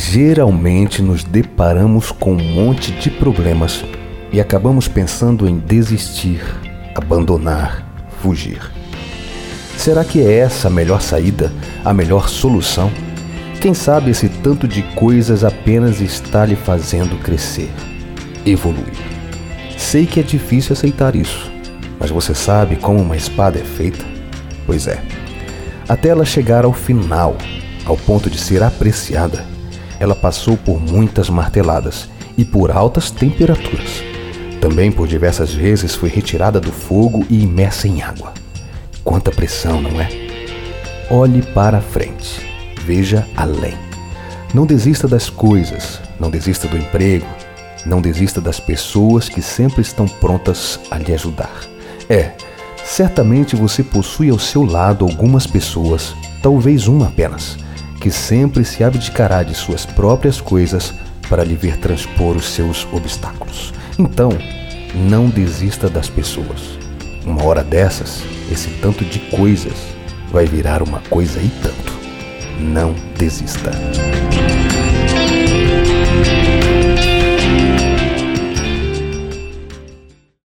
Geralmente nos deparamos com um monte de problemas e acabamos pensando em desistir, abandonar, fugir. Será que é essa a melhor saída, a melhor solução? Quem sabe esse tanto de coisas apenas está lhe fazendo crescer, evoluir. Sei que é difícil aceitar isso, mas você sabe como uma espada é feita? Pois é. Até ela chegar ao final, ao ponto de ser apreciada, ela passou por muitas marteladas e por altas temperaturas. Também por diversas vezes foi retirada do fogo e imersa em água. Quanta pressão, não é? Olhe para a frente. Veja além. Não desista das coisas, não desista do emprego, não desista das pessoas que sempre estão prontas a lhe ajudar. É, certamente você possui ao seu lado algumas pessoas, talvez uma apenas, que sempre se abdicará de suas próprias coisas para lhe ver transpor os seus obstáculos. Então, não desista das pessoas. Uma hora dessas, esse tanto de coisas vai virar uma coisa e tanto. Não desista.